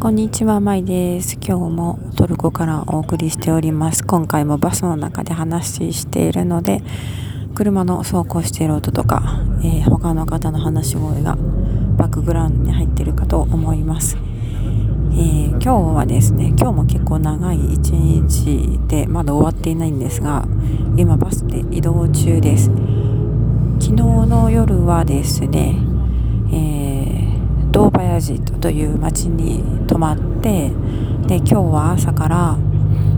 こんにちは、まいです。今日もトルコからお送りしております。今回もバスの中で話しているので、車の走行している音とか、えー、他の方の話し声がバックグラウンドに入っているかと思います。えー、今日はですね、今日も結構長い一日でまだ終わっていないんですが、今バスで移動中です。昨日の夜はですね、ドーバヤジという町に泊まってで今日は朝から、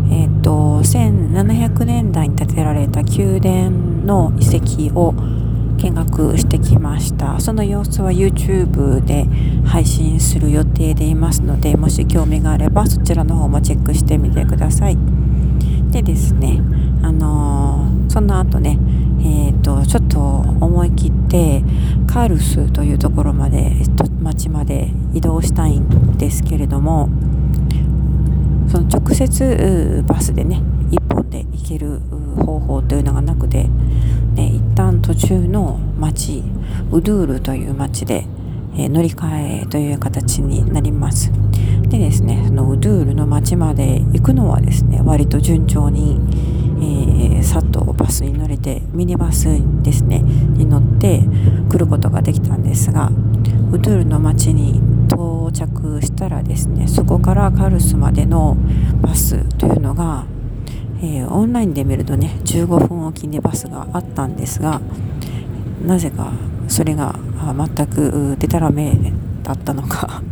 えーと、1700年代に建てられた宮殿の遺跡を見学してきました。その様子は YouTube で配信する予定でいますのでもし興味があればそちらの方もチェックしてみてください。でですねあのー、その後ねえーと、ちょっと思い切ってカールスというところまで、えっと、町まで移動したいんですけれどもその直接バスでね1本で行ける方法というのがなくて、ね、一旦途中の町ウドゥールという町で、えー、乗り換えという形になります。でですねそのウドゥールの町まで行くのはですね割と順調にえー、さっとバスに乗れてミニバスですねに乗って来ることができたんですがウドゥールの町に到着したらですねそこからカルスまでのバスというのが、えー、オンラインで見るとね15分おきにバスがあったんですがなぜかそれが全くでたらめだったのか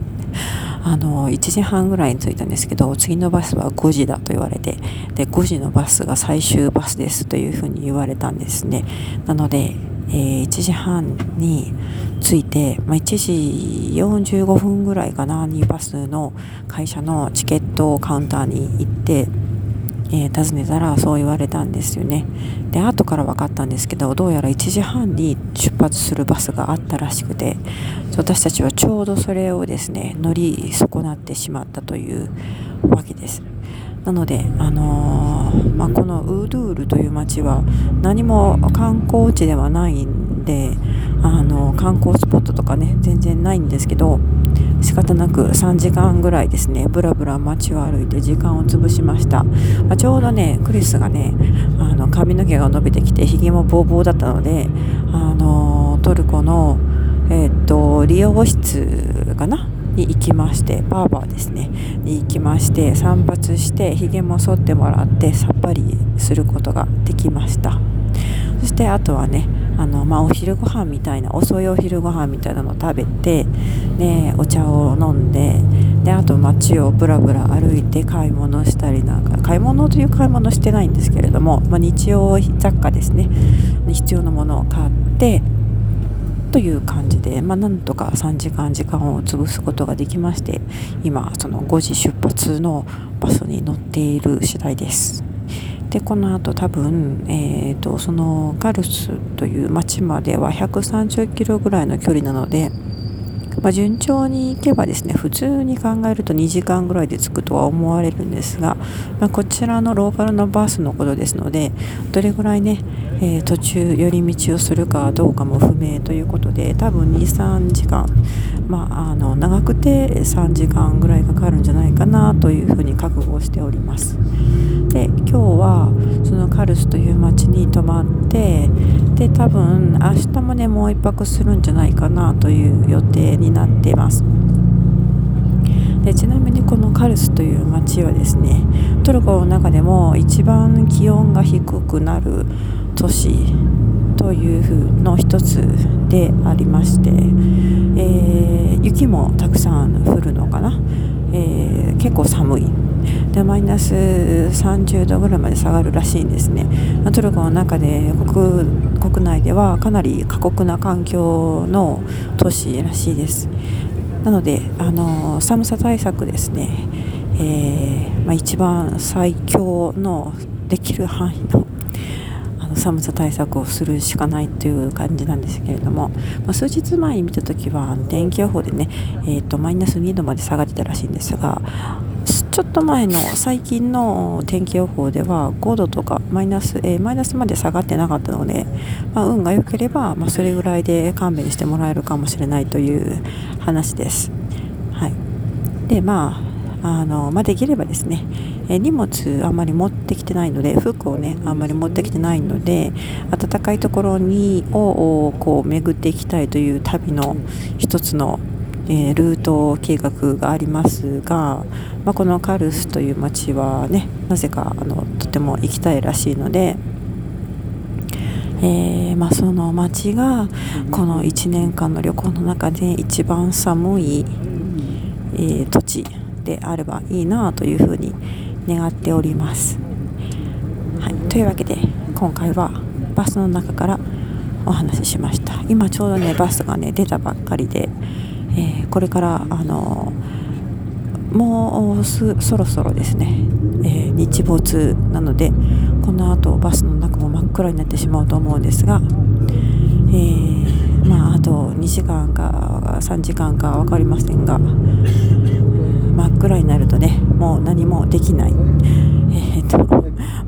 あの1時半ぐらいに着いたんですけど次のバスは5時だと言われてで5時のバスが最終バスですというふうに言われたんですね。なので、えー、1時半に着いて、まあ、1時45分ぐらいかなにバスの会社のチケットカウンターに行ってえー、尋ねたらそう言われたんですよね。で後から分かったんですけどどうやら1時半に出発するバスがあったらしくて私たちはちょうどそれをですね乗り損なってしまったというわけです。なので、あのー、まあ、このウードゥールという町は何も観光地ではないんで、あのー、観光スポットとかね全然ないんですけど仕方なく3時間ぐらいですね。ぶらぶら街を歩いて時間を潰しました、まあ、ちょうどねクリスがねあの髪の毛が伸びてきてひげもボーボーだったのであのトルコの、えー、っと理容室かな？に行きましてバーバーですね。に行きまして散髪してひげも剃ってもらってさっぱりすることができました。そしてあとはねあの、まあ、お昼ご飯みたいな遅いお昼ご飯みたいなのを食べてでお茶を飲んでであと街をぶらぶら歩いて買い物したりなんか買い物という買い物してないんですけれども、まあ、日用雑貨ですね必要なものを買ってという感じで、まあ、なんとか3時間時間を潰すことができまして今その5時出発のバスに乗っている次第です。でこのあと多分、えーと、そのガルスという町までは130キロぐらいの距離なので、まあ、順調に行けばですね普通に考えると2時間ぐらいで着くとは思われるんですが、まあ、こちらのローカルのバスのことですのでどれぐらいね、えー、途中寄り道をするかどうかも不明ということで多分23時間、まあ、あの長くて3時間ぐらいかかるんじゃないかなというふうに覚悟しております。で今日はそのカルスという町に泊まってで多分明日もねもう1泊するんじゃないかなという予定になっていますでちなみにこのカルスという町はですねトルコの中でも一番気温が低くなる都市というふうの一つでありまして、えー、雪もたくさん降るのかな、えー、結構寒い。でマイナス30度ぐらいまで下がるらしいんですね。トルコの中で国国内ではかなり過酷な環境の都市らしいです。なのであの寒さ対策ですね、えー、まあ、一番最強のできる範囲の寒さ対策をするしかないという感じなんですけれども、まあ、数日前に見た時は天気予報でね、えーと、マイナス2度まで下がってたらしいんですがちょっと前の最近の天気予報では5度とかマイナス、えー、マイナスまで下がってなかったので、まあ、運が良ければ、まあ、それぐらいで勘弁してもらえるかもしれないという話です。はいでまああの、まあ、できればですね、え荷物あんまり持ってきてないので服をねあんまり持ってきてないので暖かいところにをこう巡っていきたいという旅の一つのえ、ルート計画がありますが、まあ、このカルスという町はねなぜかあのとても行きたいらしいので、えー、まあ、その町がこの1年間の旅行の中で一番寒い、えー、土地であればいいなというふうに願っております。はい、というわけで今回はバスの中からお話ししました今ちょうどねバスがね出たばっかりでえー、これからあのもうそろそろですね、えー、日没なのでこの後バスの中も真っ暗になってしまうと思うんですが、えー、まあ、あと2時間か3時間か分かりませんが真っ暗になるとねもう何もできない、えーと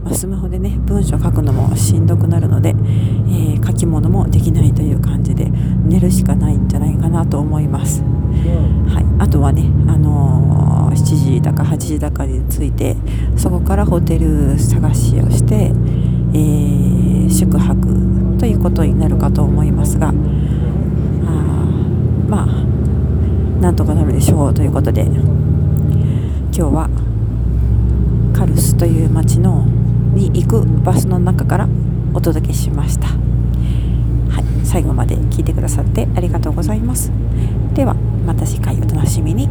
まあ、スマホでね文章書くのもしんどくなるので、えー、書き物もできないという感じで寝るしかないんじゃないかなと思います。はい、あとはね、あのー、7時だか8時だかに着いてそこからホテル探しをして、えー、宿泊ということになるかと思いますがあまあなんとかなるでしょうということで今日はカルスという町のに行くバスの中からお届けしました。最後まで聞いてくださってありがとうございますではまた次回お楽しみに